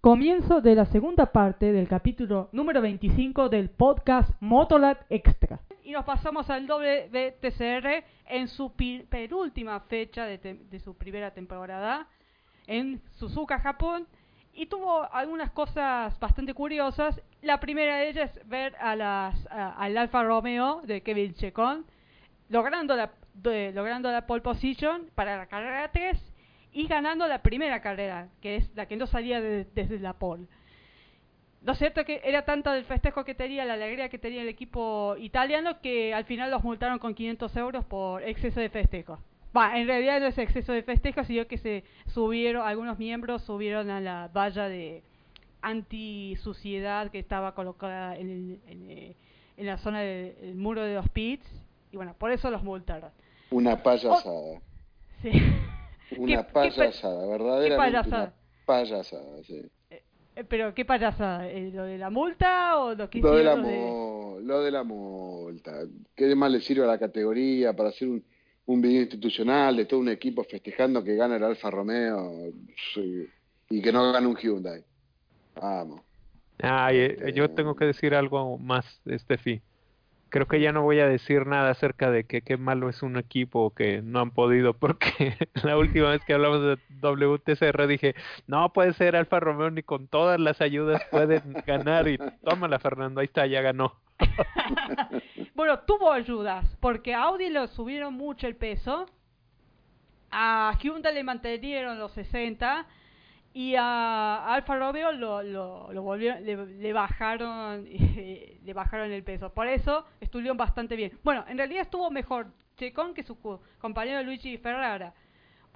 Comienzo de la segunda parte del capítulo número 25 del podcast Motolat Extra. Y nos pasamos al WTCR en su penúltima fecha de, su primera temporada en Suzuka, Japón. Y tuvo algunas cosas bastante curiosas. La primera de ellas es ver a las, al Alfa Romeo de Kevin Checon logrando la, logrando la pole position para la carrera 3 y ganando la primera carrera, que es la que no salía desde la pole. Lo cierto es que era tanto el festejo que tenía, la alegría que tenía el equipo italiano, que al final los multaron con 500 euros por exceso de festejo. en realidad no es exceso de festejo, sino que se subieron, algunos miembros subieron a la valla de anti-suciedad que estaba colocada en, en, la zona del muro de los pits, y bueno, por eso los multaron. Una payasada. sí. Una payasada, verdaderamente payasada? payasada, sí. Eh, pero qué payasada, ¿Eh, ¿lo de la multa o lo que lo de la, lo de la multa? ¿Qué más le sirve a la categoría para hacer un, un video institucional de todo un equipo festejando que gana el Alfa Romeo y que no gana un Hyundai? Vamos. Ah, yo tengo que decir algo más, Steffi creo que ya no voy a decir nada acerca de que qué malo es un equipo que no han podido, porque la última vez que hablamos de WTCR dije, no puede ser Alfa Romeo ni con todas las ayudas pueden ganar y tómala Fernando, ahí está, ya ganó. bueno, tuvo ayudas, porque Audi le subieron mucho el peso, a Hyundai le mantenieron los 60 y a Alfa Romeo lo, lo, volvieron, le, bajaron le bajaron el peso. Por eso estuvieron bastante bien. Bueno, en realidad estuvo mejor Checón que su compañero Luigi Ferrara.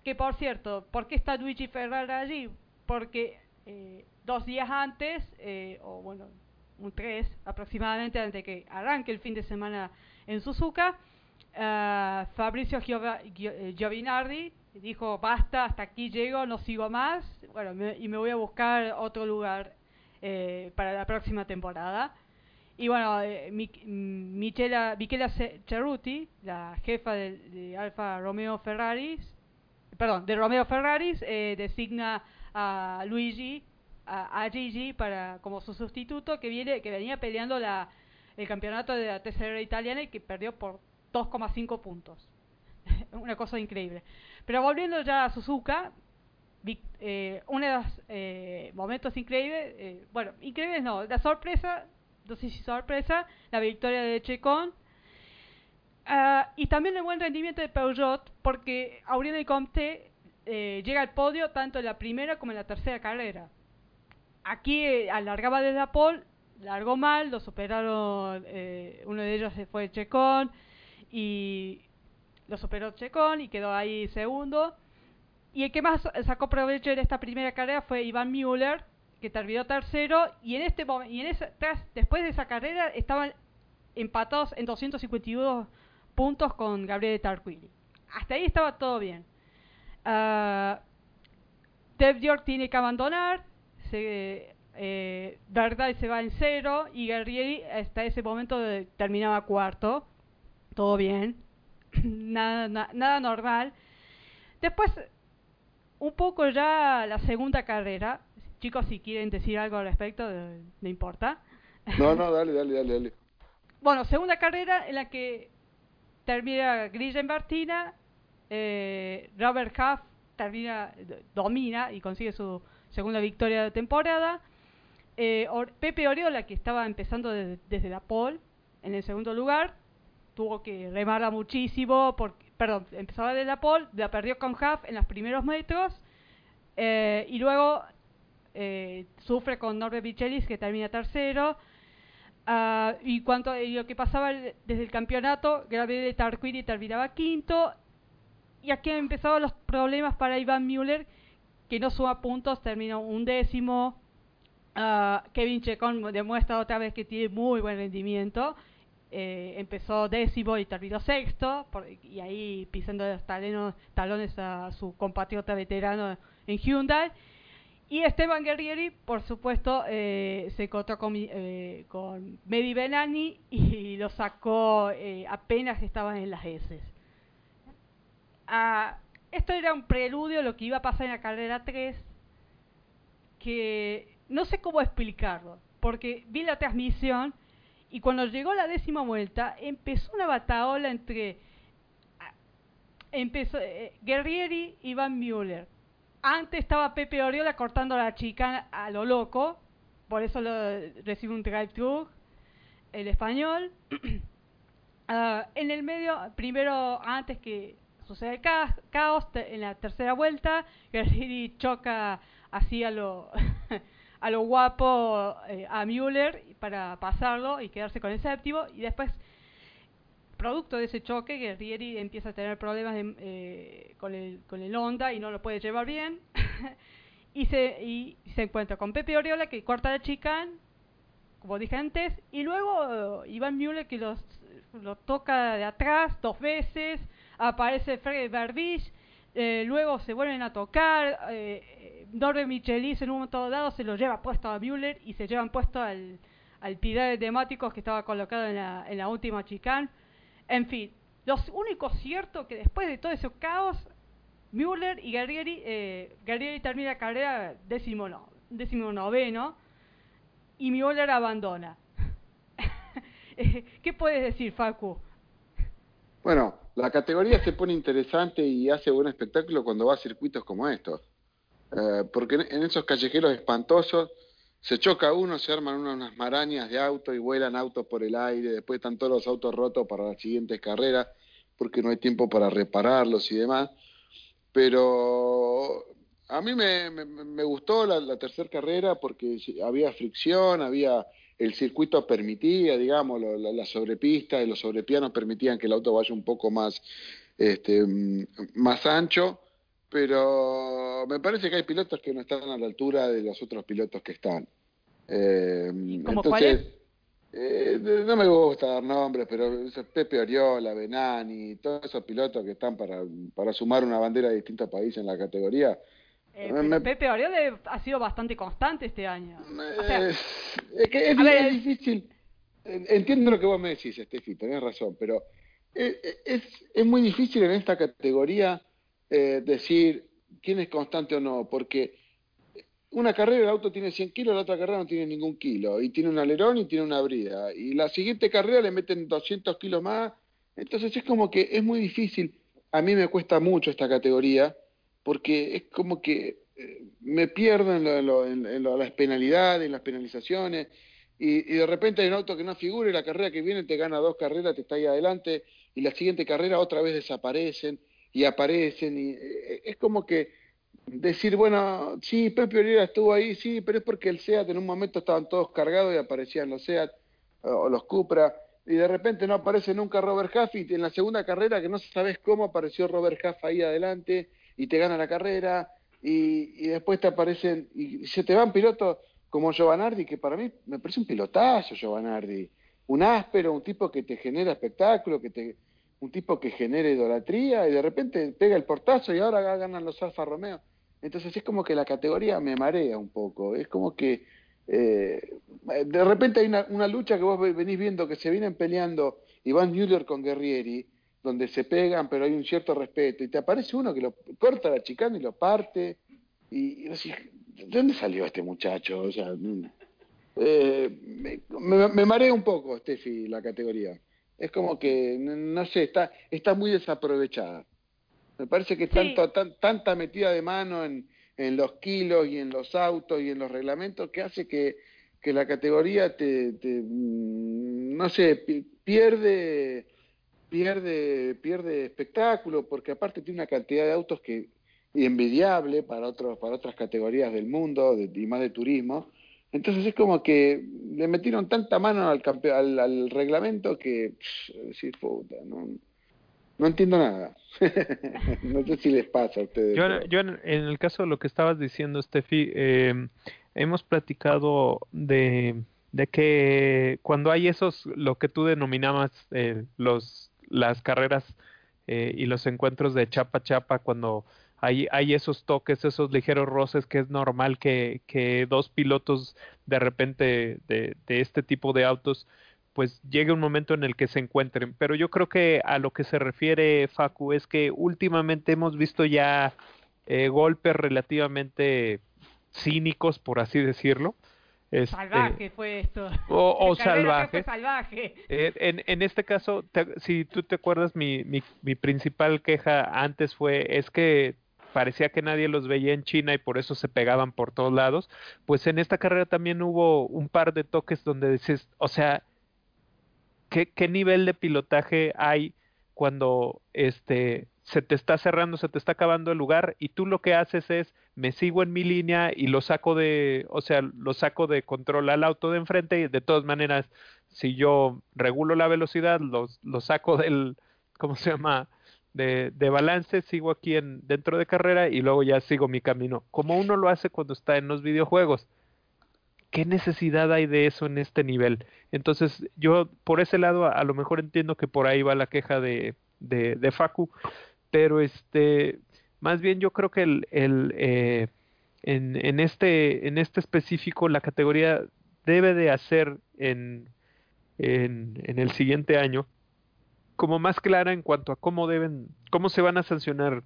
Que por cierto, ¿por qué está Luigi Ferrara allí? Porque eh, dos días antes, eh, o bueno, un tres aproximadamente antes de que arranque el fin de semana en Suzuka, uh, Fabrizio Giovinardi dijo, basta, hasta aquí llego, no sigo más, bueno, y me voy a buscar otro lugar eh, para la próxima temporada. Y bueno, eh, Michela, Michela Cerruti, la jefa de, Alfa Romeo Ferraris, perdón, de Romeo Ferraris, eh, designa a Luigi, a, Gigi para como su sustituto que viene que venía peleando la, el campeonato de la TCR italiana y que perdió por 2,5 puntos. Una cosa increíble. Pero volviendo ya a Suzuka, eh, uno de los eh, momentos increíbles, eh, bueno, increíbles no, la sorpresa, no sé si sorpresa, la victoria de Checon. Ah, y también el buen rendimiento de Peugeot, porque Aurélien Comte eh, llega al podio tanto en la primera como en la tercera carrera. Aquí eh, alargaba desde la pole, largó mal, lo superaron, uno de ellos se fue Checon y lo superó Checón y quedó ahí segundo. Y el que más sacó provecho en esta primera carrera fue Iván Müller, que terminó tercero. Y en este y en esa, después de esa carrera estaban empatados en 252 puntos con Gabriel Tarquini. Hasta ahí estaba todo bien. Uh, York tiene que abandonar. Se, eh, Verdad se va en cero. Y Guerrieri hasta ese momento terminaba cuarto. Todo bien. nada, nada normal. Después, un poco ya la segunda carrera. Chicos, si quieren decir algo al respecto, no importa. No, no, dale, dale, dale, dale. Bueno, segunda carrera en la que termina Grillen Martina, eh, Robert Huff termina, domina y consigue su segunda victoria de temporada. Eh, Pepe Oriola, que estaba empezando desde la pole, en el segundo lugar, tuvo que remarla muchísimo, porque, perdón, empezaba de la pole, la perdió con Huff en los primeros metros, eh, y luego eh, sufre con Norbert Michelis, que termina tercero, uh, y cuanto lo que pasaba desde el campeonato, Gabriele Tarquini terminaba quinto, y aquí empezaban los problemas para Iván Müller, que no suma puntos, terminó un décimo. Ah, Kevin Checon demuestra otra vez que tiene muy buen rendimiento. Eh, empezó décimo y terminó sexto, y ahí pisando los talones a su compatriota veterano en Hyundai. Y Esteban Guerrieri, por supuesto, eh, se encontró con, eh, con Medi y lo sacó eh, apenas estaban en las S. Ah, esto era un preludio a lo que iba a pasar en la carrera 3, que no sé cómo explicarlo, porque vi la transmisión y cuando llegó la décima vuelta empezó una bataola entre ah, empezó eh, Guerrieri y Van Müller antes estaba Pepe Oriola cortando a la chica a lo loco, por eso lo, recibe un drive-thru, el español. Ah, en el medio, primero, antes que suceda el caos, en la tercera vuelta, Guerreri choca así a lo, a lo guapo eh, a Müller para pasarlo y quedarse con el séptimo, y después producto de ese choque, Guerrieri empieza a tener problemas eh, con, el, con el Honda y no lo puede llevar bien. y, se, y se encuentra con Pepe Oriola que corta la chicane, como dije antes, y luego Iván Müller que los, lo toca de atrás dos veces, aparece Fred Barbich, eh, luego se vuelven a tocar, eh, Norbe Michelis en un momento dado se lo lleva puesto a Müller y se llevan puesto al, al pilar de temáticos que estaba colocado en la, en la última chicane en fin, lo único cierto que después de todo ese caos, Müller y Guerrieri, eh, termina la carrera décimo, no, décimo noveno y Müller abandona. ¿Qué puedes decir, Facu? Bueno, la categoría se pone interesante y hace buen espectáculo cuando va a circuitos como estos. Eh, porque en esos callejeros espantosos se choca uno, se arman unas marañas de auto y vuelan autos por el aire, después están todos los autos rotos para las siguientes carreras porque no hay tiempo para repararlos y demás. Pero a mí me, me, gustó la, tercera carrera porque había fricción, había el circuito permitía, digamos, la, la, sobrepista y los sobrepianos permitían que el auto vaya un poco más, este, más ancho pero me parece que hay pilotos que no están a la altura de los otros pilotos que están. Eh, ¿Cómo entonces, eh, no me gusta dar nombres, pero Pepe Oriola, Benani, todos esos pilotos que están para, para sumar una bandera de distintos países en la categoría. Eh, Pepe Oriola ha sido bastante constante este año. es que es, difícil. Entiendo lo que vos me decís, Estefi, tenés razón, pero es, es, es muy difícil en esta categoría eh, decir quién es constante o no, porque una carrera el auto tiene 100 kilos, la otra carrera no tiene ningún kilo, y tiene un alerón y tiene una brida, y la siguiente carrera le meten 200 kilos más, entonces es como que es muy difícil, a mí me cuesta mucho esta categoría, porque es como que eh, me pierdo en, lo, en, las penalidades, en las penalizaciones, y, y, de repente hay un auto que no figura y la carrera que viene te gana dos carreras, te está ahí adelante, y la siguiente carrera otra vez desaparecen y aparecen y eh, es como que decir, bueno, sí, Pepe Oliera estuvo ahí, sí, pero es porque el SEAT en un momento estaban todos cargados y aparecían los SEAT o los Cupra y de repente no aparece nunca Robert Huff y en la segunda carrera que no sabes cómo apareció Robert Huff ahí adelante y te gana la carrera y, y después te aparecen y se te van pilotos como Giovanardi que para mí me parece un pilotazo Giovanardi. Un áspero, un tipo que te genera espectáculo, que te un tipo que genera idolatría y de repente pega el portazo y ahora ganan los Alfa Romeo. Entonces es como que la categoría me marea un poco, es como que eh, de repente hay una, lucha que vos venís viendo que se vienen peleando Iván Müller con Guerrieri, donde se pegan pero hay un cierto respeto y te aparece uno que lo corta la chicana y lo parte y, decís, ¿de dónde salió este muchacho? O sea, eh, me, me, me marea un poco, Steffi, la categoría es como que, no sé, está, está muy desaprovechada. Me parece que tanto, tanta metida de mano en, en los kilos y en los autos y en los reglamentos que hace que, que la categoría te, te mm, no sé, pierde pierde pierde espectáculo porque aparte tiene una cantidad de autos que envidiable para otros para otras categorías del mundo y más de turismo entonces es como que le metieron tanta mano al, al, al reglamento que, decir, puta, no, No entiendo nada. no sé si les pasa a ustedes. Yo, yo en, el caso de lo que estabas diciendo, Steffi, eh, hemos platicado de, de que cuando hay esos, lo que tú denominabas eh, los, las carreras eh, y los encuentros de chapa chapa, cuando hay, hay esos toques, esos ligeros roces, que es normal que, que dos pilotos de repente de, de este tipo de autos pues llegue un momento en el que se encuentren. Pero yo creo que a lo que se refiere Facu es que últimamente hemos visto ya eh, golpes relativamente cínicos, por así decirlo. Este, salvaje fue esto. O, salvaje. salvaje. Eh, en, en, este caso, si tú te acuerdas, mi, mi, mi principal queja antes fue, es que parecía que nadie los veía en China y por eso se pegaban por todos lados. Pues en esta carrera también hubo un par de toques donde dices, o sea, ¿qué, qué nivel de pilotaje hay cuando este se te está cerrando, se te está acabando el lugar y tú lo que haces es me sigo en mi línea y lo saco de, o sea, lo saco de control al auto de enfrente y de todas maneras si yo regulo la velocidad, lo, lo saco del, ¿cómo se llama? De, de, balance, sigo aquí en, dentro de carrera y luego ya sigo mi camino, como uno lo hace cuando está en los videojuegos. ¿Qué necesidad hay de eso en este nivel? Entonces, yo por ese lado a, lo mejor entiendo que por ahí va la queja de, de, de Facu, pero este, más bien yo creo que el, el eh, en, en, este, en este específico la categoría debe de hacer en, en, en el siguiente año como más clara en cuanto a cómo deben, cómo se van a sancionar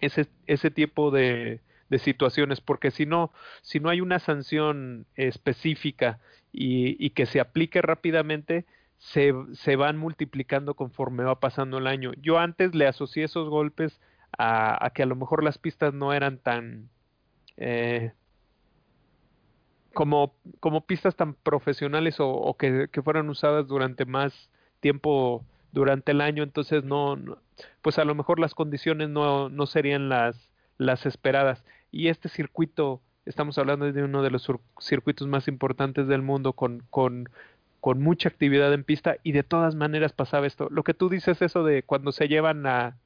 ese, ese tipo de, de situaciones, porque si no, si no hay una sanción específica y, y que se aplique rápidamente, se, se, van multiplicando conforme va pasando el año. Yo antes le asocié esos golpes a, a que a lo mejor las pistas no eran tan eh, como, como pistas tan profesionales o, o que, que, fueran usadas durante más tiempo durante el año, entonces no, no, pues a lo mejor las condiciones no, no serían las, las esperadas. Y este circuito, estamos hablando de uno de los circuitos más importantes del mundo con, con, con mucha actividad en pista y de todas maneras pasaba esto. Lo que tú dices eso de cuando se llevan a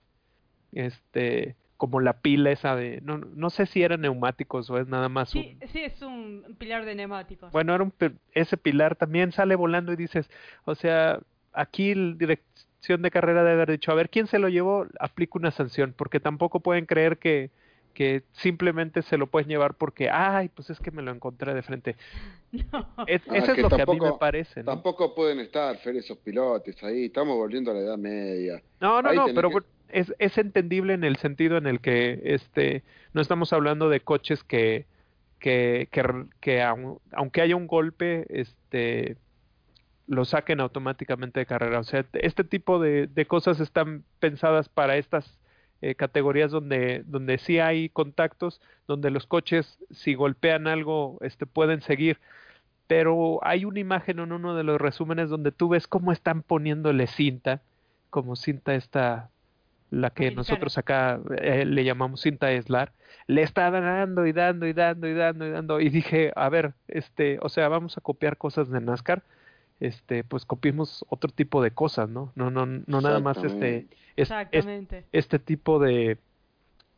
este como la pila esa de no no sé si eran neumáticos o es nada más sí, un, sí es un pilar de neumáticos. Bueno, era un ese pilar también sale volando y dices, o sea, aquí la dirección de carrera debe haber dicho, a ver, ¿quién se lo llevó? Aplica una sanción, porque tampoco pueden creer que que simplemente se lo pueden llevar porque, ay, pues es que me lo encontré de frente. No. Es, no, eso es, es que lo tampoco, que a mí me parece. ¿no? Tampoco pueden estar, Fer, esos pilotes ahí, estamos volviendo a la Edad Media. No, no, ahí no, pero que- es, es entendible en el sentido en el que este no estamos hablando de coches que, que, que, que aun- aunque haya un golpe, este lo saquen automáticamente de carrera. O sea, este tipo de, de cosas están pensadas para estas eh, categorías donde, donde sí hay contactos, donde los coches, si golpean algo, este, pueden seguir. Pero hay una imagen en uno de los resúmenes donde tú ves cómo están poniéndole cinta, como cinta esta, la que nosotros acá eh, le llamamos cinta eslar, le está dando y dando y dando y dando y dando. Y dije, a ver, este, o sea, vamos a copiar cosas de NASCAR este pues copiemos otro tipo de cosas no no no no nada más este Exactamente. este tipo de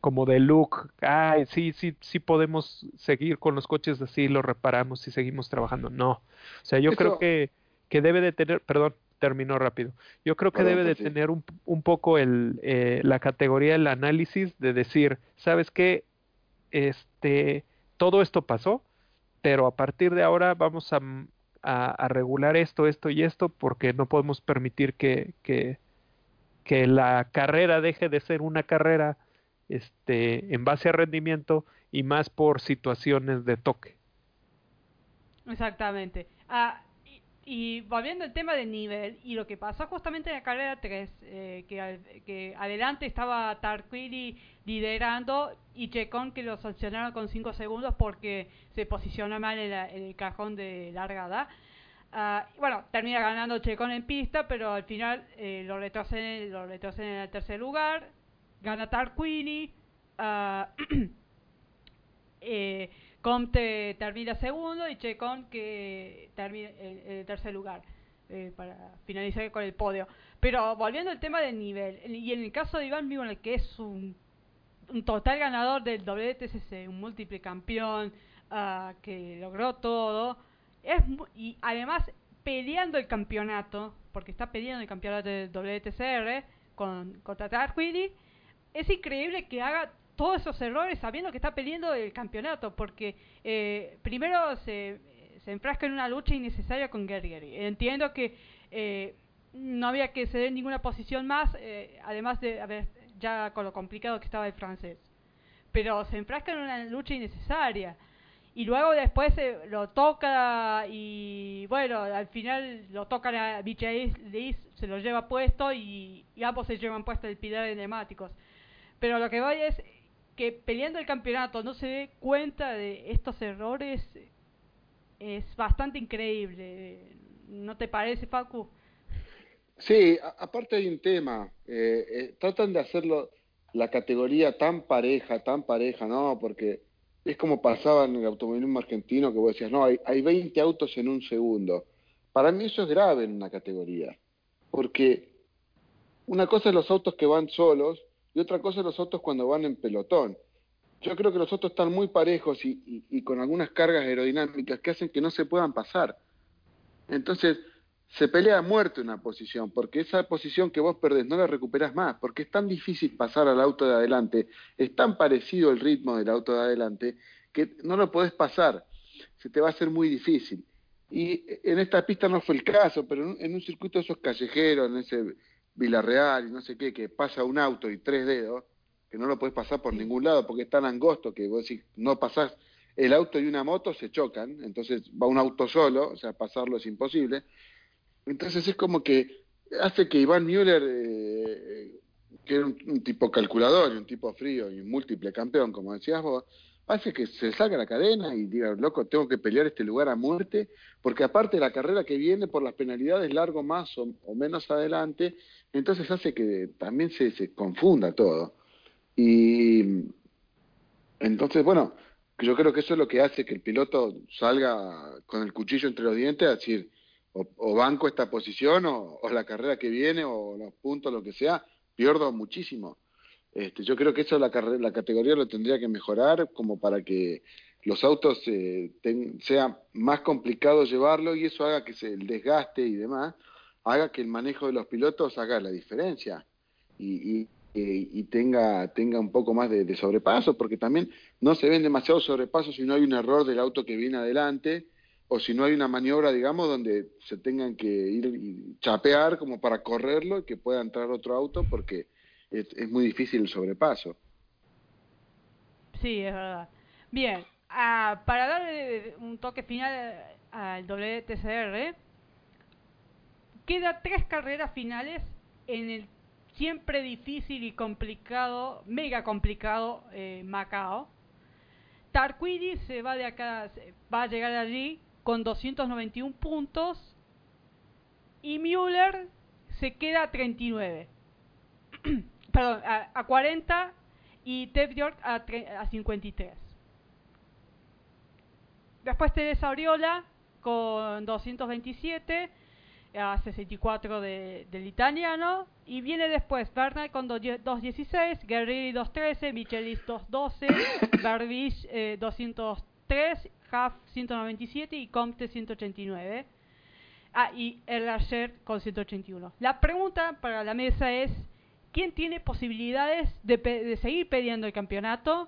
como de look ay sí sí sí podemos seguir con los coches así los reparamos y seguimos trabajando no. O sea yo Eso- creo que que debe de tener perdón terminó rápido. Yo creo que debe de sí. tener un, un poco el eh, la categoría el análisis de decir sabes qué este todo esto pasó pero a partir de ahora vamos a, a, a regular esto, esto y esto, porque no podemos permitir que, que, la carrera deje de ser una carrera este, en base a rendimiento y más por situaciones de toque. Exactamente. Ah, y, volviendo al tema del nivel, y lo que pasó justamente en la carrera 3, eh, que, que adelante estaba Tarquini liderando y Checón que lo sancionaron con 5 segundos porque se posicionó mal en, la- en el cajón de largada. Ah, bueno, termina ganando Checón en pista, pero al final eh, lo retroceden, lo retroceden al tercer lugar. Gana Tarquini. ah, eh, Comte termina segundo y Checón que termina en, en el tercer lugar. eh, para finalizar con el podio. Pero volviendo al tema del nivel, y en el caso de Iván el que es un, total ganador del WTCC, un múltiple campeón, uh, que logró todo, es y además peleando el campeonato, porque está peleando el campeonato del WTCR con, contra Tarquini, es increíble que haga todos esos errores sabiendo que está peleando el campeonato, porque eh, primero se se enfrasca en una lucha innecesaria con Gary Entiendo que eh, no había que ceder ninguna posición más, eh, además de a ver, ya con lo complicado que estaba el francés. Pero se enfrasca en una lucha innecesaria. Y luego después lo toca y bueno, al final lo tocan a Liz, se lo lleva puesto y, ambos se llevan puesto el pilar de neumáticos. Pero lo que voy es que peleando el campeonato no se dé cuenta de estos errores es bastante increíble. ¿No te parece, Facu? Sí, aparte hay un tema. Eh, eh, tratan de hacerlo la categoría tan pareja, tan pareja, ¿no? Porque es como pasaba en el automovilismo argentino, que vos decías, no, hay, hay 20 autos en un segundo. Para mí eso es grave en una categoría. Porque una cosa es los autos que van solos y otra cosa los autos cuando van en pelotón yo creo que los otros están muy parejos y, con algunas cargas aerodinámicas que hacen que no se puedan pasar. Entonces, se pelea a muerte una posición, porque esa posición que vos perdés no la recuperás más, porque es tan difícil pasar al auto de adelante, es tan parecido el ritmo del auto de adelante, que no lo podés pasar, se te va a hacer muy difícil. Y en esta pista no fue el caso, pero en un, circuito de esos callejeros, en ese Villarreal y no sé qué, que pasa un auto y tres dedos, que no lo puedes pasar por ningún lado porque es tan angosto que vos decís, no pasás, el auto y una moto se chocan, entonces va un auto solo, o sea, pasarlo es imposible. Entonces es como que hace que Iván Müller, eh, que era un, tipo calculador y un tipo frío y un múltiple campeón, como decías vos, hace que se salga la cadena y diga, loco, tengo que pelear este lugar a muerte, porque aparte la carrera que viene por las penalidades largo más o, menos adelante, entonces hace que también se, se confunda todo. Y entonces, bueno, yo creo que eso es lo que hace que el piloto salga con el cuchillo entre los dientes a decir, o, banco esta posición, o, la carrera que viene, o los puntos, lo que sea, pierdo muchísimo. Este, yo creo que eso la, la categoría lo tendría que mejorar como para que los autos eh, sea más complicado llevarlo y eso haga que se, el desgaste y demás haga que el manejo de los pilotos haga la diferencia. Y, y tenga, tenga un poco más de, sobrepaso, porque también no se ven demasiados sobrepasos si no hay un error del auto que viene adelante o si no hay una maniobra, digamos, donde se tengan que ir y chapear como para correrlo y que pueda entrar otro auto porque es, muy difícil el sobrepaso. Sí, es verdad. Bien, ah, para darle un toque final al WTCR, queda tres carreras finales en el siempre difícil y complicado, mega complicado eh, Macao. Tarquini se va de acá, va a llegar allí con 291 puntos y Müller se queda a 39. Perdón, a, 40 y Tev York a, a 53. Después Teresa Oriola con 227 a 64 de, del italiano. Y viene después Bernal con 2.16, Guerreri 2.13, Michelis 2.12, Barbich 203, Huff 197 y Comte 189. Ah, y el con 181. La pregunta para la mesa es, ¿quién tiene posibilidades de, seguir peleando el campeonato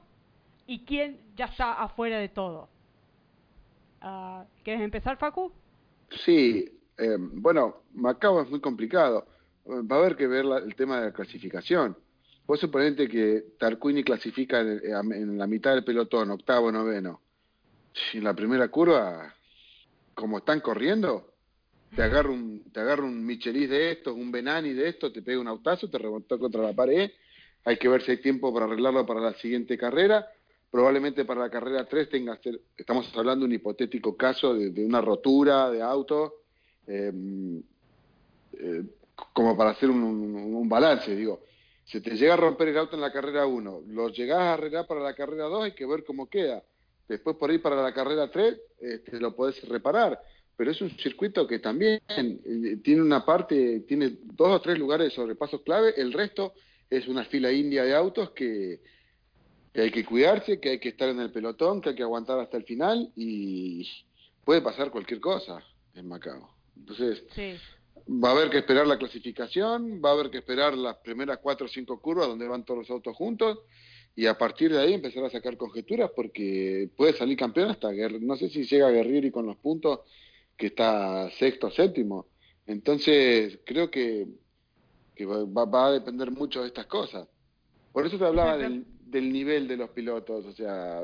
y quién ya está afuera de todo? Uh, ¿Quieres empezar, Facu? Sí, eh, bueno, Macao es muy complicado. Va a haber que ver el tema de la clasificación. Vos suponete que Tarquini clasifica en, la mitad del pelotón, octavo, noveno. En la primera curva, como están corriendo, te agarra un, te agarra un Michelis de estos, un Benani de estos, te pega un autazo, te rebotó contra la pared. Hay que ver si hay tiempo para arreglarlo para la siguiente carrera. Probablemente para la carrera 3 tenga estamos hablando de un hipotético caso de, de una rotura de auto Em, eh, como para hacer un, balance, digo, si te llega a romper el auto en la carrera 1, lo llegás a arreglar para la carrera 2, hay que ver cómo queda. Después por ahí para la carrera 3 este, lo podés reparar, pero es un circuito que también eh, tiene una parte, tiene dos o tres lugares de sobrepasos clave, el resto es una fila india de autos que, que hay que cuidarse, que hay que estar en el pelotón, que hay que aguantar hasta el final y puede pasar cualquier cosa en Macao. Entonces, va a haber que esperar la clasificación, va a haber que esperar las primeras cuatro o cinco curvas donde van todos los autos juntos y a partir de ahí empezar a sacar conjeturas porque puede salir campeón hasta, no sé si llega a Guerrieri con los puntos, que está sexto o séptimo. Entonces, creo que, va, a depender mucho de estas cosas. Por eso te hablaba del, del nivel de los pilotos, o sea,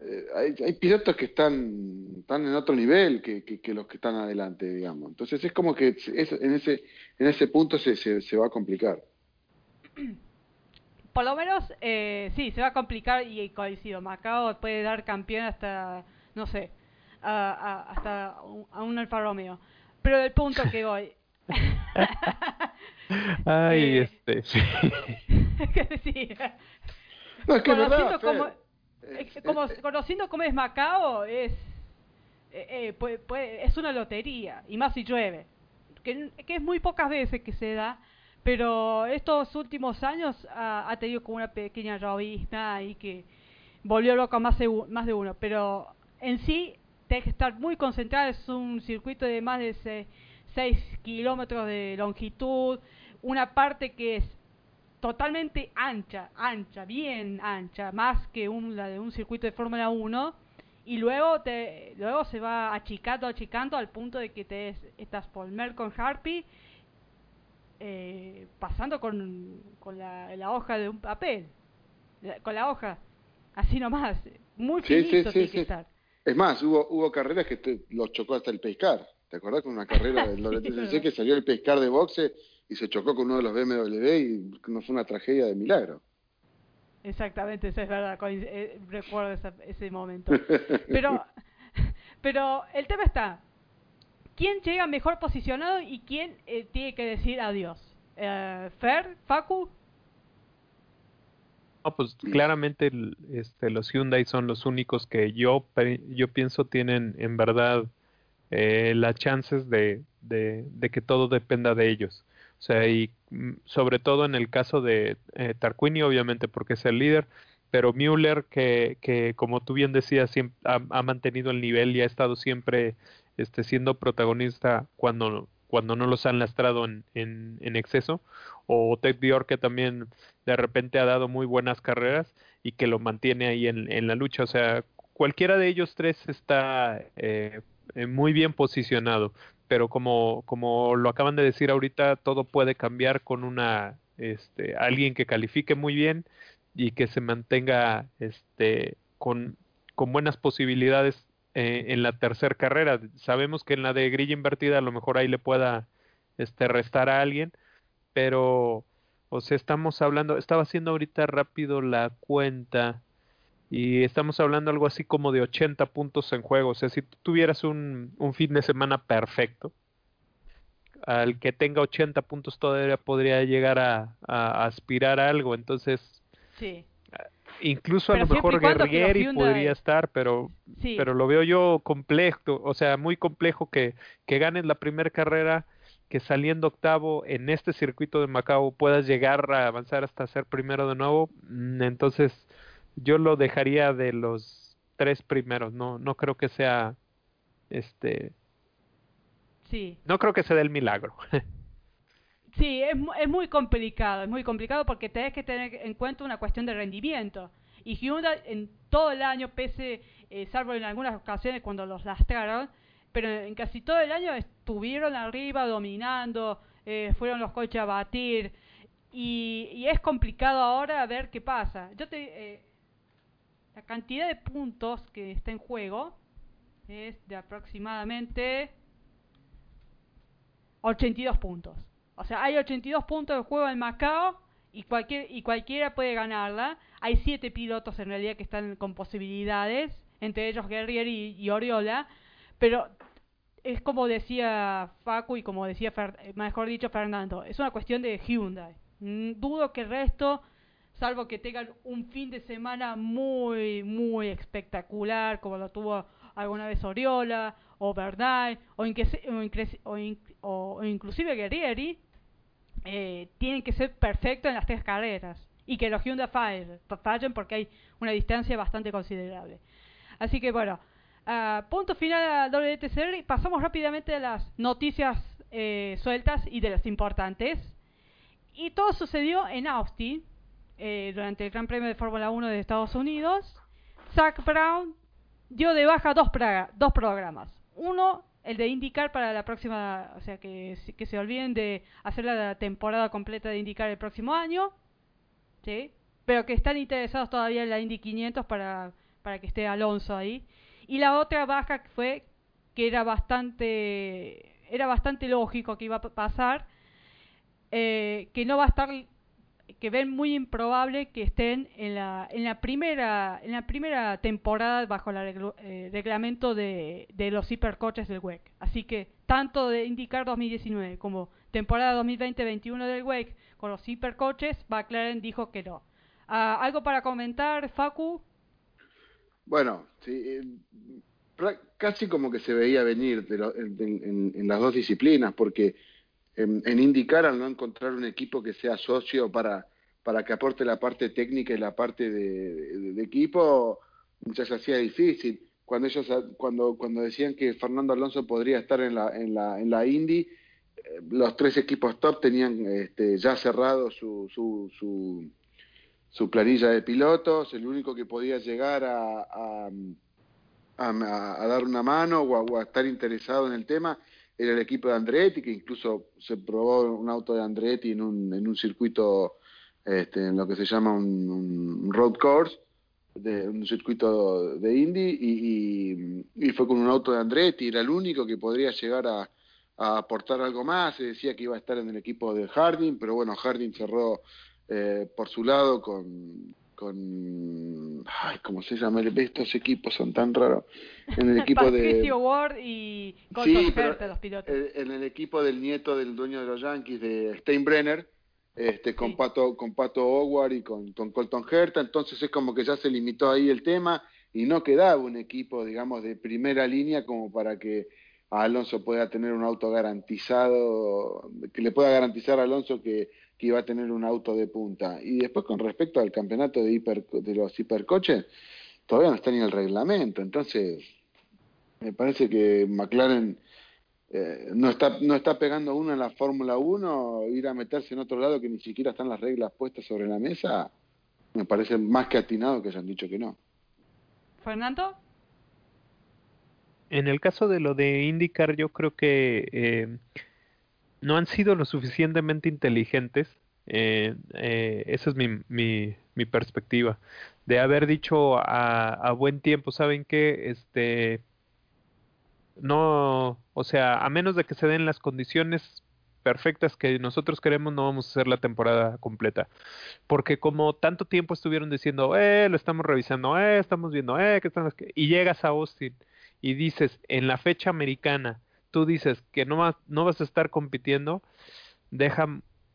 eh, hay, hay, pilotos que están, están en otro nivel que, que, los que están adelante, digamos. Entonces es como que en ese en ese punto se, se, se va a complicar. por lo menos, eh, sí, se va a complicar y coincido. Macao puede dar campeón hasta, no sé, hasta a un Alfa Romeo. Pero el punto que voy. Ay, eh, este, sí. sí. No, es que conociendo, cómo, como, conociendo cómo es Macao, es, eh, eh es una lotería, y más si llueve. Que, que es muy pocas veces que se da pero estos últimos años ha, tenido como una pequeña llovizna y que volvió loco a más más de uno. Pero en sí, tiene que estar muy concentrado. Es un circuito de más de 6 kilómetros de longitud. Una parte que es totalmente ancha, ancha, bien ancha, más que un, la de un circuito de Fórmula 1. Y luego te, luego se va achicando, achicando al punto de que te estás por con Harpy eh, pasando con, con la, la, hoja de un papel, con la hoja, así nomás, muy finito sí, sí, Es más, hubo, hubo carreras que los chocó hasta el pescar. ¿Te acordás con una carrera del TCC que salió el pescar de boxe y se chocó con uno de los BMW y no fue una tragedia de milagro? Exactamente, eso es verdad, eh, recuerdo ese momento. Pero, pero el tema está, quién llega mejor posicionado y quién eh, tiene que decir adiós. Eh, ¿Fer? ¿Facu? No, pues claramente este, los Hyundai son los únicos que yo, yo pienso tienen en verdad eh, las chances de, de, que todo dependa de ellos. O sea, y mm, sobre todo en el caso de eh, Tarquini, obviamente porque es el líder, pero Müller, que, que como tú bien decías, siempre ha, ha, mantenido el nivel y ha estado siempre este, siendo protagonista cuando, cuando no los han lastrado en, en, exceso, o Ted Dior que también de repente ha dado muy buenas carreras y que lo mantiene ahí en, en la lucha, o sea, cualquiera de ellos tres está eh, eh, muy bien posicionado, pero como, como lo acaban de decir ahorita, todo puede cambiar con una este, alguien que califique muy bien y que se mantenga este, con, con buenas posibilidades eh, en la tercera carrera. Sabemos que en la de grilla invertida a lo mejor ahí le pueda este, restar a alguien, pero, o sea, estamos hablando, estaba haciendo ahorita rápido la cuenta y estamos hablando algo así como de 80 puntos en juego. O sea, si tuvieras un, un fin de semana perfecto, al que tenga 80 puntos todavía podría llegar a, a aspirar a algo. Entonces, sí. Incluso a lo mejor Guerrieri podría estar, pero, pero lo veo yo complejo, o sea, muy complejo que, que ganes la primera carrera, que saliendo octavo en este circuito de Macao puedas llegar a avanzar hasta ser primero de nuevo. Mm, entonces, yo lo dejaría de los tres primeros, no, no creo que sea este. Sí. No creo que sea del milagro. Sí, es, es muy complicado, es muy complicado porque tenés que tener en cuenta una cuestión de rendimiento. Y Hyundai en todo el año, pese, eh, salvo en algunas ocasiones cuando los lastraron, pero en casi todo el año estuvieron arriba dominando, eh, fueron los coches a batir. Y, y, es complicado ahora ver qué pasa. Yo te, eh, la cantidad de puntos que está en juego es de aproximadamente 82 puntos. O sea, hay 82 puntos de juego en Macao y, cualquier, y cualquiera puede ganarla. Hay 7 pilotos en realidad que están con posibilidades, entre ellos Guerrier y, Oriola. Pero es como decía Facu y como decía, mejor dicho, Fernando, es una cuestión de Hyundai. Mm, dudo que el resto, salvo que tengan un fin de semana muy, muy espectacular, como lo tuvo alguna vez Oriola o Bernal o, o, inclusive Guerrieri, eh, tienen que ser perfectos en las tres carreras y que los Hyundai fallen porque hay una distancia bastante considerable. Así que bueno, punto final a WTCR. Pasamos rápidamente a las noticias eh, sueltas y de las importantes. Y todo sucedió en Austin eh, durante el Gran Premio de Fórmula 1 de Estados Unidos. Zach Brown dio de baja dos programas. Uno, el de indicar para la próxima, o sea, que, que se olviden de hacer la temporada completa de indicar el próximo año. ¿sí? Pero que están interesados todavía en la Indy 500 para, para que esté Alonso ahí. Y la otra baja fue que era bastante era bastante lógico que iba a pasar eh, que no va a estar que ven muy improbable que estén en la, en la primera en la primera temporada bajo el eh, reglamento de, de los hipercoches del WEC. Así que tanto de indicar 2019 como temporada 2020-21 del WEC con los hipercoches, McLaren dijo que no. Ah, ¿Algo para comentar, Facu? Bueno, sí, eh, casi como que se veía venir en, las dos disciplinas, porque en, indicar al no encontrar un equipo que sea socio para, para que aporte la parte técnica y la parte de, equipo, ya se hacía difícil. Cuando ellos cuando cuando decían que Fernando Alonso podría estar en la en la en la Indy, eh, los tres equipos top tenían este, ya cerrado su, su, su, planilla de pilotos, el único que podía llegar a, a, a, dar una mano o, a, estar interesado en el tema era el equipo de Andretti, que incluso se probó un auto de Andretti en un, en un circuito, este, en lo que se llama un, road course, de un circuito de Indy, y, fue con un auto de Andretti, era el único que podría llegar a, a aportar algo más, se decía que iba a estar en el equipo de Harding, pero bueno, Harding cerró eh, por su lado con, con ay, ¿cómo se llama? Estos equipos son tan raros. En el equipo de Ward y sí, los pilotos. En el equipo del nieto del dueño de los Yankees de Steinbrenner, este con Pato con Pato Howard y con, con Colton Herta, entonces es como que ya se limitó ahí el tema y no quedaba un equipo, digamos, de primera línea como para que Alonso pueda tener un auto garantizado, que le pueda garantizar a Alonso que que iba a tener un auto de punta. Y después con respecto al campeonato de, hiper, de los hipercoches, todavía no está ni el reglamento. Entonces, me parece que McLaren eh, no, está, no está pegando uno en la Fórmula 1, ir a meterse en otro lado que ni siquiera están las reglas puestas sobre la mesa, me parece más que atinado que hayan dicho que no. Fernando. En el caso de lo de indicar, yo creo que eh, no han sido lo suficientemente inteligentes. Eh, eh, esa es mi, mi, mi, perspectiva. De haber dicho a, buen tiempo, ¿saben qué? Este, no, o sea, a menos de que se den las condiciones perfectas que nosotros queremos, no vamos a hacer la temporada completa. Porque como tanto tiempo estuvieron diciendo, eh, lo estamos revisando, eh, estamos viendo, eh, que estamos... Y llegas a Austin y dices, en la fecha americana, tú dices que no vas, a estar compitiendo, deja,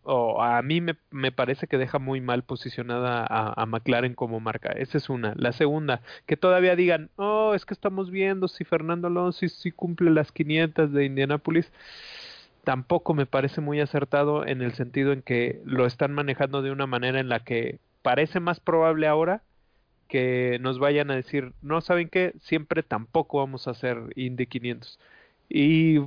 o a mí me, parece que deja muy mal posicionada a, McLaren como marca. Esa es una. La segunda, que todavía digan, oh, es que estamos viendo si Fernando Alonso sí, cumple las 500 de Indianapolis. Tampoco me parece muy acertado en el sentido en que lo están manejando de una manera en la que parece más probable ahora que nos vayan a decir, no saben qué, siempre tampoco vamos a hacer Indy 500 y,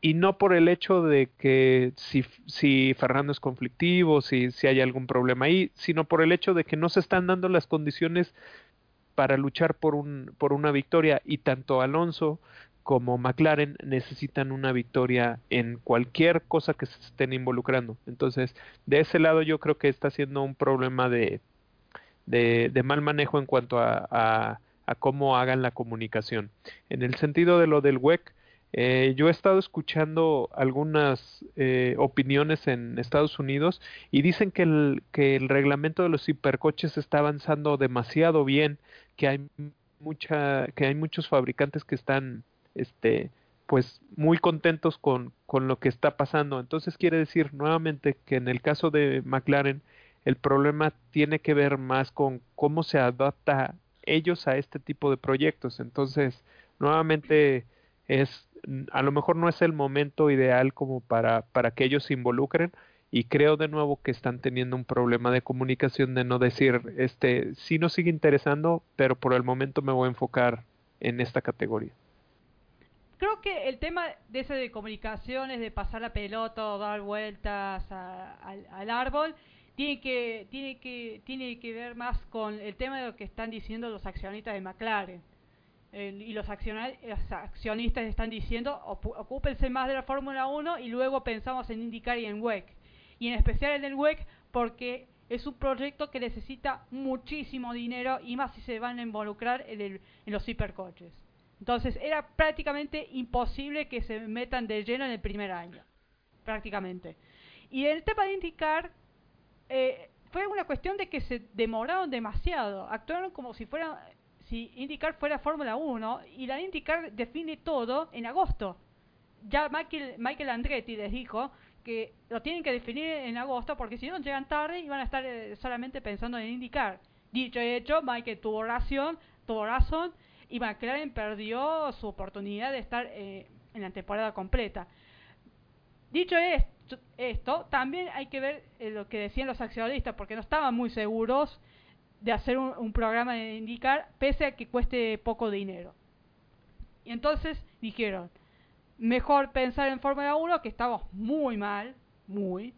y no por el hecho de que si, si Fernando es conflictivo, si, si hay algún problema ahí, sino por el hecho de que no se están dando las condiciones para luchar por, un, por una victoria y tanto Alonso como McLaren necesitan una victoria en cualquier cosa que se estén involucrando. Entonces, de ese lado yo creo que está siendo un problema de, de, mal manejo en cuanto a, a cómo hagan la comunicación. En el sentido de lo del WEC, eh, yo he estado escuchando algunas eh, opiniones en Estados Unidos y dicen que el, que el reglamento de los hipercoches está avanzando demasiado bien, que hay mucha, que hay muchos fabricantes que están, este, pues muy contentos con, con lo que está pasando. Entonces quiere decir nuevamente que en el caso de McLaren el problema tiene que ver más con cómo se adapta ellos a este tipo de proyectos. Entonces, nuevamente es a lo mejor no es el momento ideal como para, para que ellos se involucren y creo de nuevo que están teniendo un problema de comunicación de no decir, este, sí nos sigue interesando, pero por el momento me voy a enfocar en esta categoría. Creo que el tema de ese de comunicaciones, de pasar la pelota o dar vueltas al árbol, tiene que, tiene, que, tiene que ver más con el tema de lo que están diciendo los accionistas de McLaren y los, accionistas están diciendo ocúpense más de la Fórmula 1 y luego pensamos en indicar y en WEC. Y en especial en el WEC porque es un proyecto que necesita muchísimo dinero y más si se van a involucrar en, el, en los hipercoches. Entonces era prácticamente imposible que se metan de lleno en el primer año. Prácticamente. Y el tema de indicar eh, fue una cuestión de que se demoraron demasiado. Actuaron como si fueran si IndyCar fuera Fórmula 1 y la IndyCar define todo en agosto. Ya Michael, Michael Andretti les dijo que lo tienen que definir en agosto porque si no llegan tarde y van a estar eh, solamente pensando en IndyCar. Dicho y hecho, Michael tuvo razón, tuvo razón y McLaren perdió su oportunidad de estar eh, en la temporada completa. Dicho esto, esto también hay que ver eh, lo que decían los accionistas porque no estaban muy seguros de hacer un, programa de indicar pese a que cueste poco dinero. Y entonces dijeron, mejor pensar en Fórmula 1 que estamos muy mal, muy,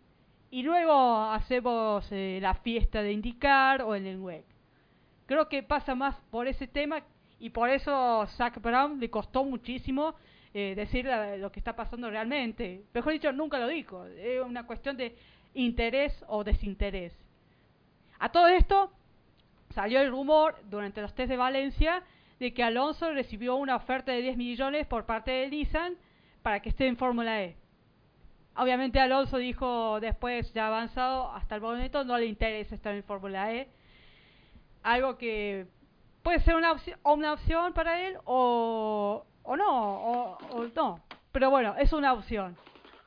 y luego hacemos eh, la fiesta de indicar o en el web. Creo que pasa más por ese tema y por eso Zach Brown le costó muchísimo eh, decir lo que está pasando realmente. Mejor dicho, nunca lo dijo. Es una cuestión de interés o desinterés. A todo esto, salió el rumor durante los test de Valencia de que Alonso recibió una oferta de 10 millones por parte de Nissan para que esté en Fórmula E. Obviamente Alonso dijo después, ya avanzado, hasta el momento no le interesa estar en Fórmula E. Algo que puede ser una, opción, una opción para él o, o no, o, no. Pero bueno, es una opción.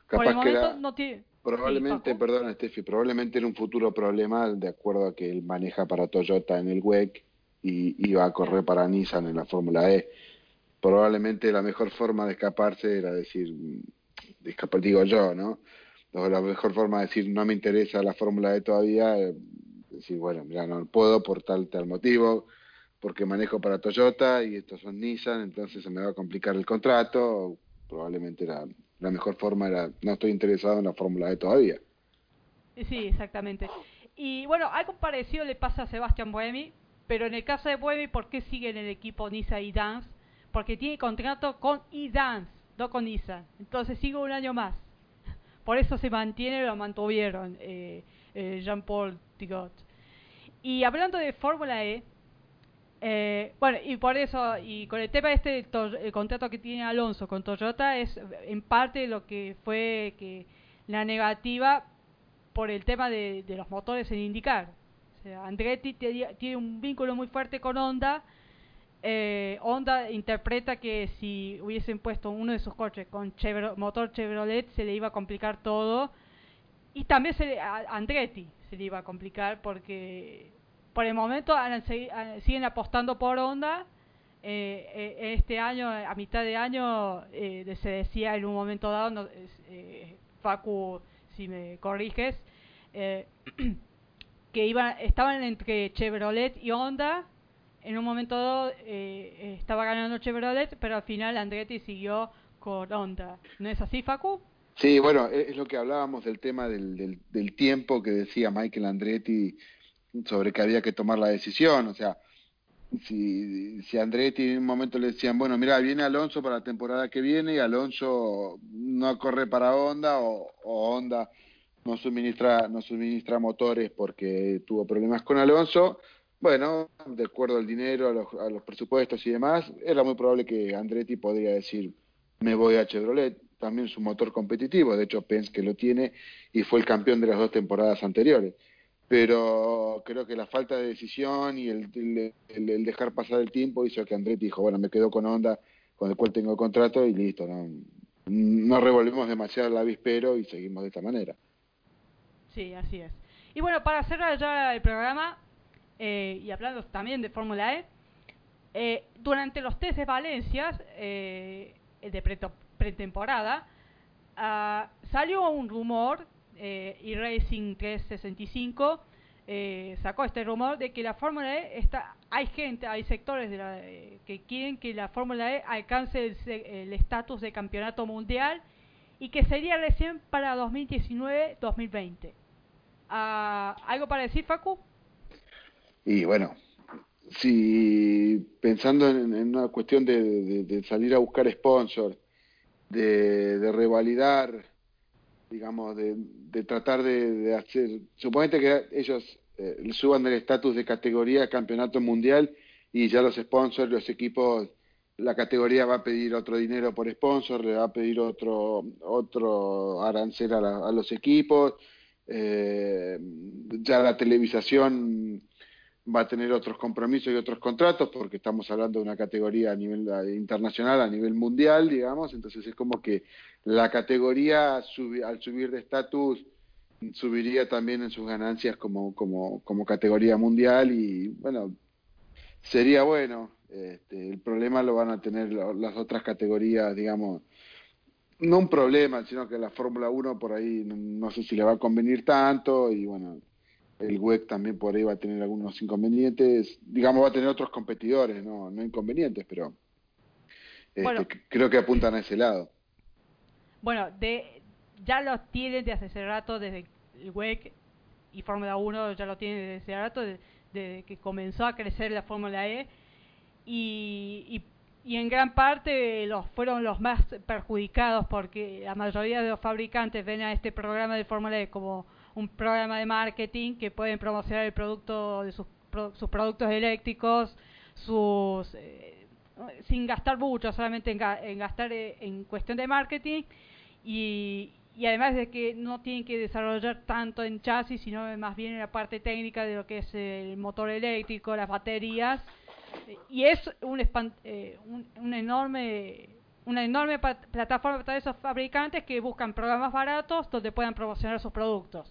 por el momento no tiene Probablemente, perdón Steffi, probablemente en un futuro problema, de acuerdo a que él maneja para Toyota en el WEC y iba a correr para Nissan en la Fórmula E. Probablemente la mejor forma de escaparse era decir, de escapar, digo yo, ¿no? la mejor forma de decir no me interesa la Fórmula E todavía, eh, decir, bueno, mira, no puedo por tal tal motivo, porque manejo para Toyota y estos son Nissan, entonces se me va a complicar el contrato, probablemente la mejor forma era, no estoy interesado en la Fórmula E todavía. Sí, exactamente. Y bueno, algo parecido le pasa a Sebastián Buemi, pero en el caso de Buemi, ¿por qué sigue en el equipo Nisa y Dance? Porque tiene contrato con e-Dance, no con Nisa. Entonces sigue un año más. Por eso se mantiene, lo mantuvieron eh, eh, Jean-Paul Tigot. Y hablando de Fórmula E, eh, bueno, y por eso, y con el tema este, el contrato que tiene Alonso con Toyota es en parte lo que fue la negativa por el tema de, los motores en indicar. O Andretti tiene un vínculo muy fuerte con Honda. Eh, Honda interpreta que si hubiesen puesto uno de sus coches con motor Chevrolet se le iba a complicar todo. Y también se a Andretti se le iba a complicar porque por el momento siguen apostando por Honda. Eh, eh, este año, a mitad de año, eh, se decía en un momento dado, no, Facu, si me corriges, que iban, estaban entre Chevrolet y Honda. En un momento dado estaba ganando Chevrolet, pero al final Andretti siguió con Honda. ¿No es así, Facu? Sí, bueno, es lo que hablábamos del tema del, del tiempo que decía Michael Andretti sobre que había que tomar la decisión. O sea, si, si Andretti en un momento le decían, bueno, mira, viene Alonso para la temporada que viene y Alonso no corre para Honda o, Honda no suministra, no suministra motores porque tuvo problemas con Alonso, bueno, de acuerdo al dinero, a los, a los presupuestos y demás, era muy probable que Andretti podría decir, me voy a Chevrolet, también su motor competitivo, de hecho Penske lo tiene y fue el campeón de las dos temporadas anteriores pero creo que la falta de decisión y el, el, dejar pasar el tiempo hizo que Andretti dijo, bueno, me quedo con Honda, con el cual tengo contrato y listo, no, no revolvemos demasiado el avispero y seguimos de esta manera. Sí, así es. Y bueno, para cerrar ya el programa, eh, y hablando también de Fórmula E, Eh, durante los test de Valencia, eh, de pretemporada, uh, salió un rumor, eh, y Racing 365 eh, sacó este rumor de que la Fórmula E está, hay gente, hay sectores de la, eh, que quieren que la Fórmula E alcance el estatus de campeonato mundial y que sería recién para 2019-2020. Ah, ¿Algo para decir, Facu? Y bueno, si pensando en, una cuestión de, salir a buscar sponsor, de revalidar digamos, de, de tratar de, hacer, suponete que ellos eh, suban el estatus de categoría campeonato mundial y ya los sponsors, los equipos, la categoría va a pedir otro dinero por sponsor, le va a pedir otro, otro arancel a, a los equipos, eh, ya la televisación va a tener otros compromisos y otros contratos porque estamos hablando de una categoría a nivel internacional, a nivel mundial, digamos, entonces es como que la categoría al subir de estatus subiría también en sus ganancias como, como, como categoría mundial y bueno, sería bueno. Este, el problema lo van a tener las otras categorías, digamos, no un problema, sino que la Fórmula 1 por ahí no sé si le va a convenir tanto y bueno, el WEC también por ahí va a tener algunos inconvenientes, digamos va a tener otros competidores, no, no inconvenientes, pero este, creo que apuntan a ese lado. Bueno, de, ya lo tienen desde hace rato, desde el WEC y Fórmula 1 ya lo tienen desde hace rato, desde, que comenzó a crecer la Fórmula E. Y, en gran parte los fueron los más perjudicados porque la mayoría de los fabricantes ven a este programa de Fórmula E como un programa de marketing que pueden promocionar el producto de sus, sus productos eléctricos, sus eh, sin gastar mucho, solamente en, gastar eh, en cuestión de marketing y, y además de que no tienen que desarrollar tanto en chasis, sino más bien en la parte técnica de lo que es el motor eléctrico, las baterías. Y es un, eh, un, un enorme una enorme plataforma para esos fabricantes que buscan programas baratos donde puedan promocionar sus productos.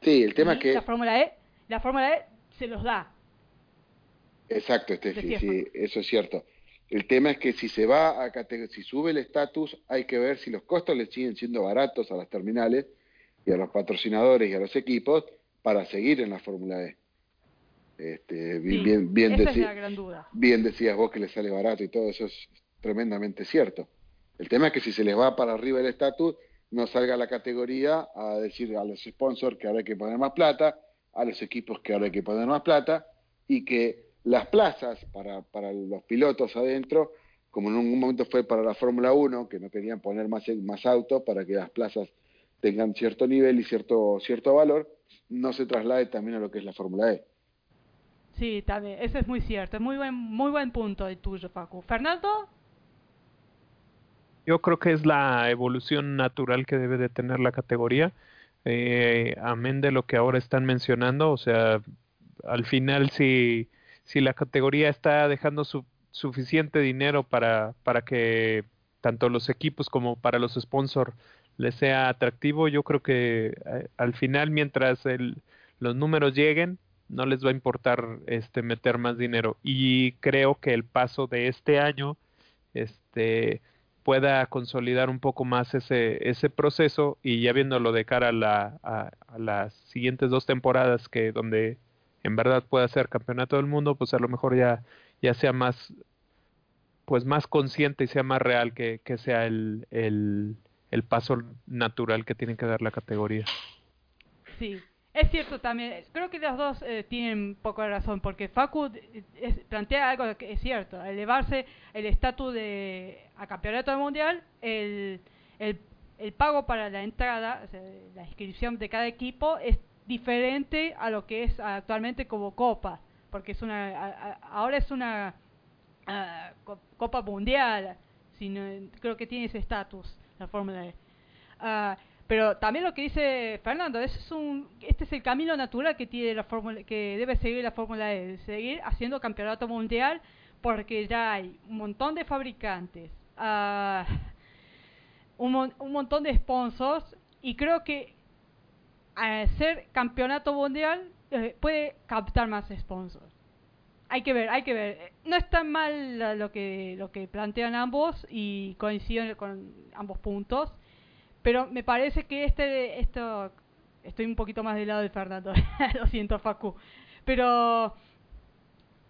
Sí, el tema es que... La Fórmula E, la Fórmula E se los da. Exacto, Steffi, sí, eso es cierto. El tema es que si se va a si sube el estatus, hay que ver si los costos le siguen siendo baratos a las terminales y a los patrocinadores y a los equipos para seguir en la Fórmula E. Este, bien, bien, bien decías vos que les sale barato y todo eso es tremendamente cierto. El tema es que si se les va para arriba el estatus, no salga la categoría a decir a los sponsors que ahora hay que poner más plata, a los equipos que ahora hay que poner más plata, y que las plazas para, para los pilotos adentro, como en un momento fue para la Fórmula 1, que no querían poner más, más autos para que las plazas tengan cierto nivel y cierto, cierto valor, no se traslade también a lo que es la Fórmula E. Sí, también, eso es muy cierto, es muy buen, muy buen punto el tuyo, Paco. Fernando. Yo creo que es la evolución natural que debe de tener la categoría, eh, amén de lo que ahora están mencionando, o sea, al final si, si la categoría está dejando su, suficiente dinero para, para que tanto los equipos como para los sponsors les sea atractivo, yo creo que eh, al final mientras el, los números lleguen, no les va a importar este meter más dinero. Y creo que el paso de este año este pueda consolidar un poco más ese, ese proceso y ya viéndolo de cara a, la, a, las siguientes dos temporadas que donde en verdad pueda ser campeonato del mundo, pues a lo mejor ya, ya sea más pues más consciente y sea más real que, que sea el, el, paso natural que tiene que dar la categoría. Sí, es cierto también, creo que los dos eh, tienen poco razón, porque Facu eh, plantea algo que es cierto, elevarse el estatus de a campeonato mundial, el, el, el, pago para la entrada, la inscripción de cada equipo es diferente a lo que es actualmente como copa, porque es una ahora es una copa mundial, sino, creo que tiene ese estatus la Fórmula E. Ah, pero también lo que dice Fernando, es un, este es el camino natural que tiene la fórmula, que debe seguir la Fórmula E, seguir haciendo campeonato mundial, porque ya hay un montón de fabricantes, uh, un, un, montón de sponsors, y creo que al ser campeonato mundial eh, puede captar más sponsors. hay que ver, hay que ver. No es tan mal lo que lo que plantean ambos y coinciden con ambos puntos, pero me parece que este esto estoy un poquito más del lado de Fernando, lo siento Facu, pero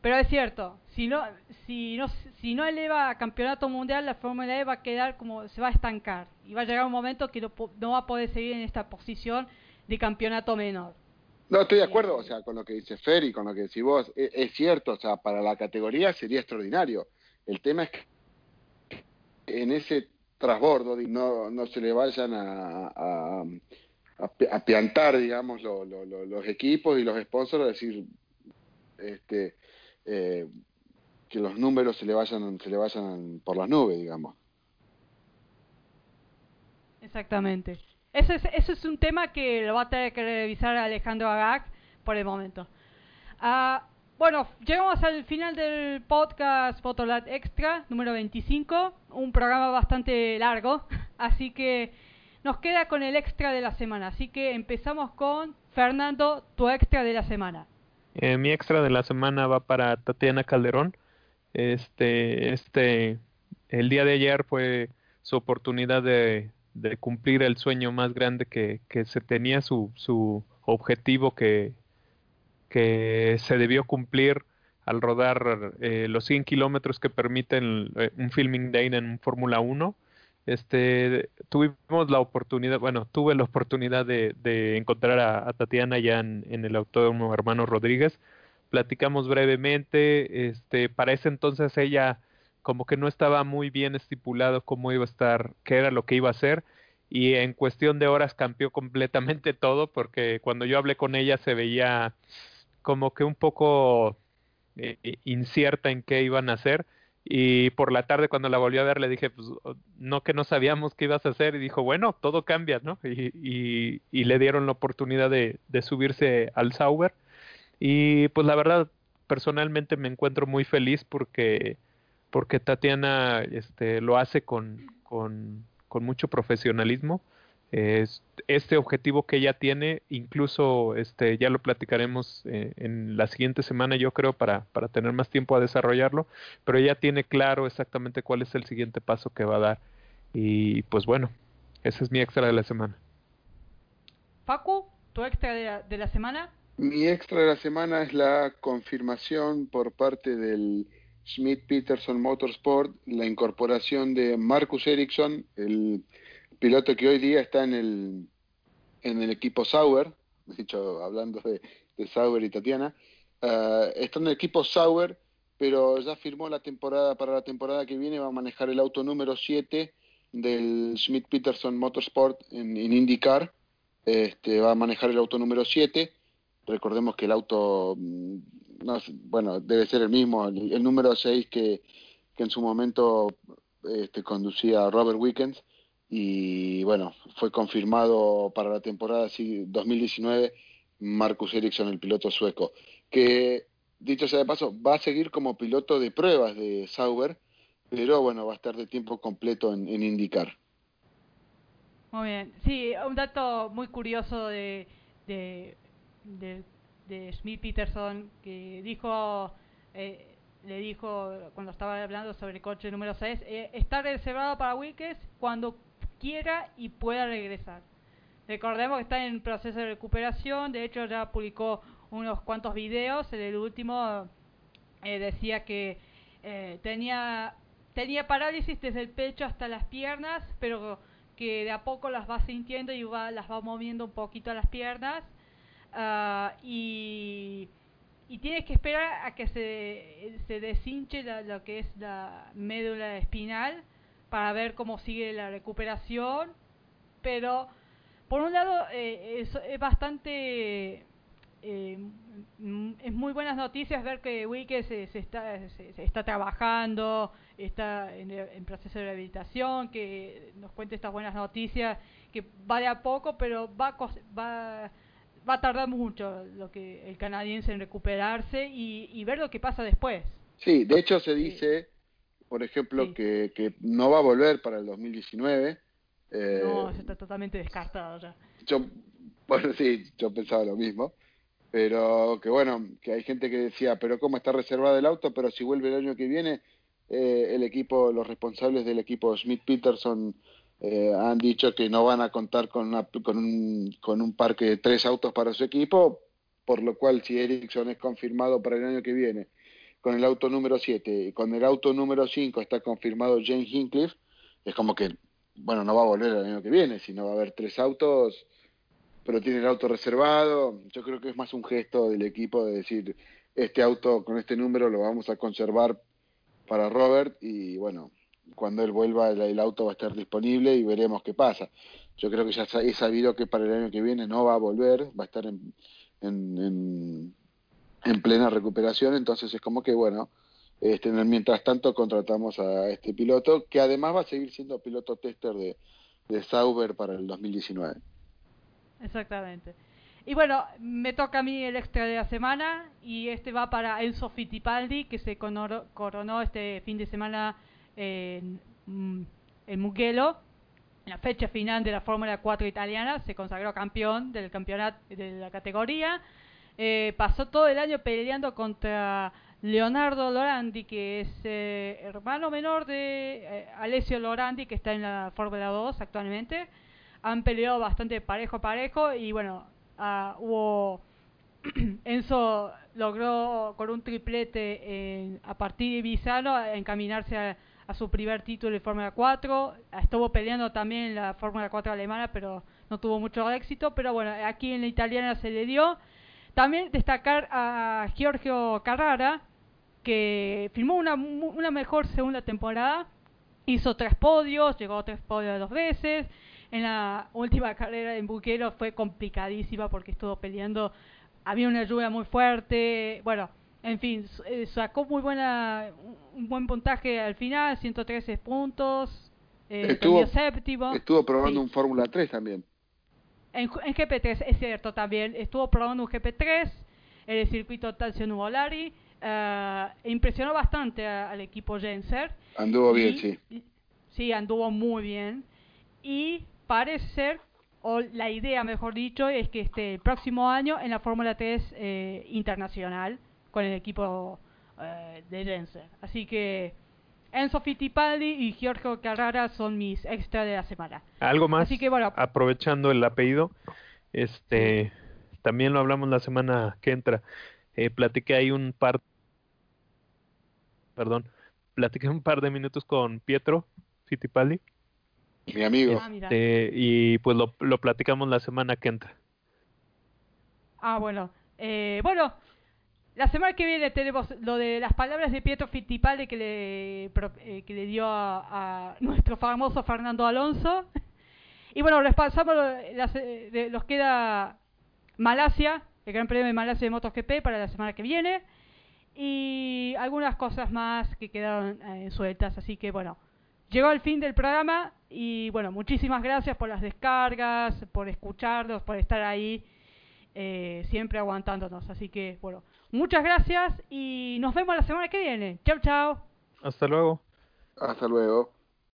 pero es cierto, si no si no si no eleva campeonato mundial la Fórmula E va a quedar como se va a estancar y va a llegar un momento que no va a poder seguir en esta posición de campeonato menor. No, estoy de acuerdo, o sea, con lo que dice Fer y con lo que decís vos. Es, es, cierto, o sea, para la categoría sería extraordinario. El tema es que en ese trasbordo no, no se le vayan a, a, a, piantar, digamos, lo, lo, lo, los equipos y los sponsors, es decir, este, eh, que los números se le vayan se le vayan por las nubes, digamos. Exactamente. Ese es, ese es un tema que lo va a tener que revisar Alejandro Agag por el momento. Uh, bueno, llegamos al final del podcast Fotolat Extra número 25, un programa bastante largo, así que nos queda con el extra de la semana. Así que empezamos con Fernando, tu extra de la semana. Eh, mi extra de la semana va para Tatiana Calderón. Este, este, el día de ayer fue su oportunidad de de cumplir el sueño más grande que, que se tenía, su, su objetivo que, que se debió cumplir al rodar eh, los 100 kilómetros que permiten eh, un filming day en Fórmula 1. Este, tuvimos la oportunidad, bueno, tuve la oportunidad de, de encontrar a, Tatiana ya en, en el autódromo Hermano Rodríguez. Platicamos brevemente, este, para ese entonces ella como que no estaba muy bien estipulado cómo iba a estar, qué era lo que iba a hacer y en cuestión de horas cambió completamente todo porque cuando yo hablé con ella se veía como que un poco eh, incierta en qué iban a hacer y por la tarde cuando la volví a ver le dije pues no que no sabíamos qué ibas a hacer y dijo bueno todo cambia no y, y, y le dieron la oportunidad de, de subirse al Sauber y pues la verdad personalmente me encuentro muy feliz porque porque Tatiana este, lo hace con, con, con mucho profesionalismo. Es, este objetivo que ella tiene, incluso este, ya lo platicaremos eh, en la siguiente semana, yo creo, para, para tener más tiempo a desarrollarlo, pero ella tiene claro exactamente cuál es el siguiente paso que va a dar. Y pues bueno, ese es mi extra de la semana. Facu, tu extra de la, de la semana. Mi extra de la semana es la confirmación por parte del Schmidt Peterson Motorsport, la incorporación de Marcus Ericsson, el piloto que hoy día está en el, en el equipo Sauber, dicho, hablando de, de Sauber y Tatiana, uh, está en el equipo Sauber, pero ya firmó la temporada para la temporada que viene, va a manejar el auto número 7 del Schmidt Peterson Motorsport en, en IndyCar, este, va a manejar el auto número 7, recordemos que el auto no, bueno, debe ser el mismo, el, número 6 que, que en su momento este, conducía Robert Wickens y bueno, fue confirmado para la temporada 2019 Marcus Ericsson, el piloto sueco, que dicho sea de paso, va a seguir como piloto de pruebas de Sauber, pero bueno, va a estar de tiempo completo en, indicar. Muy bien, sí, un dato muy curioso de, de de Smith Peterson que dijo eh, le dijo cuando estaba hablando sobre el coche número 6 eh, está reservado para Wilkes cuando quiera y pueda regresar recordemos que está en proceso de recuperación de hecho ya publicó unos cuantos videos. En el último eh, decía que eh, tenía tenía parálisis desde el pecho hasta las piernas pero que de a poco las va sintiendo y va, las va moviendo un poquito a las piernas Uh, y, tienes que esperar a que se, se deshinche la, lo que es la médula espinal para ver cómo sigue la recuperación. Pero, por un lado, eh, es, bastante... Eh, es muy buenas noticias ver que Wiki se, está, se, está trabajando, está en, en, proceso de rehabilitación, que nos cuente estas buenas noticias, que va de a poco, pero va, va va a tardar mucho lo que el canadiense en recuperarse y, y ver lo que pasa después. Sí, de hecho se dice, por ejemplo, sí. que, que no va a volver para el 2019. Eh, no, eso está totalmente descartado ya. Yo, bueno, sí, yo pensaba lo mismo. pero que bueno, que hay gente que decía, pero ¿cómo está reservado el auto? Pero si vuelve el año que viene, eh, el equipo, los responsables del equipo Smith Peterson eh, han dicho que no van a contar con, una, con, un, con un parque de tres autos para su equipo, por lo cual si Ericsson es confirmado para el año que viene con el auto número 7 y con el auto número 5 está confirmado Jane Hincliffe, es como que, bueno, no va a volver el año que viene, sino va a haber tres autos, pero tiene el auto reservado. Yo creo que es más un gesto del equipo de decir, este auto con este número lo vamos a conservar para Robert y bueno, cuando él vuelva el, auto va a estar disponible y veremos qué pasa. Yo creo que ya he sabido que para el año que viene no va a volver, va a estar en, en, en, plena recuperación, entonces es como que bueno, este, mientras tanto contratamos a este piloto que además va a seguir siendo piloto tester de, de Sauber para el 2019. Exactamente. Y bueno, me toca a mí el extra de la semana y este va para Enzo Fittipaldi que se coronó este fin de semana en, mm, en Mugello. En la fecha final de la Fórmula 4 italiana se consagró campeón del campeonato de la categoría. Eh, pasó todo el año peleando contra Leonardo Lorandi, que es eh, hermano menor de eh, Alessio Lorandi, que está en la Fórmula 2 actualmente. Han peleado bastante parejo parejo y bueno, uh, hubo Enzo logró con un triplete a partir de Bizano encaminarse a, su primer título de Fórmula 4. Estuvo peleando también en la Fórmula 4 alemana, pero no tuvo mucho éxito. Pero bueno, aquí en la italiana se le dio. También destacar a Giorgio Carrara, que firmó una, una mejor segunda temporada. Hizo tres podios, llegó a tres podios dos veces en la última carrera en Buquero fue complicadísima porque estuvo peleando, había una lluvia muy fuerte, bueno, en fin, eh, sacó muy buena, un buen puntaje al final, 113 puntos, eh, estuvo, séptimo. Estuvo probando un Fórmula 3 también. En, GP3, es cierto también, estuvo probando un GP3 en el circuito Talcio Nuvolari, uh, impresionó bastante al equipo Genser. Anduvo bien, sí. Sí, anduvo muy bien. Y parece ser, o la idea mejor dicho, es que este el próximo año en la Fórmula 3 eh, internacional con el equipo eh, de Jensen. Así que Enzo Fittipaldi y Giorgio Carrara son mis extra de la semana. Algo más, Así que, bueno, aprovechando el apellido, este también lo hablamos la semana que entra. Eh, platiqué ahí un par, perdón, platiqué un par de minutos con Pietro Fittipaldi mi amigo. Ah, este, y pues lo, lo platicamos la semana que entra. Ah, bueno. Eh, bueno, la semana que viene tenemos lo de las palabras de Pietro Fittipaldi que le, eh, que le dio a, nuestro famoso Fernando Alonso. Y bueno, les pasamos, los eh, queda Malasia, el Gran Premio de Malasia de MotoGP para la semana que viene. Y algunas cosas más que quedaron sueltas. Así que bueno, llegó el fin del programa y bueno, muchísimas gracias por las descargas, por escucharnos, por estar ahí eh, siempre aguantándonos. Así que bueno, muchas gracias y nos vemos la semana que viene. Chao, chao. Hasta luego. Hasta luego.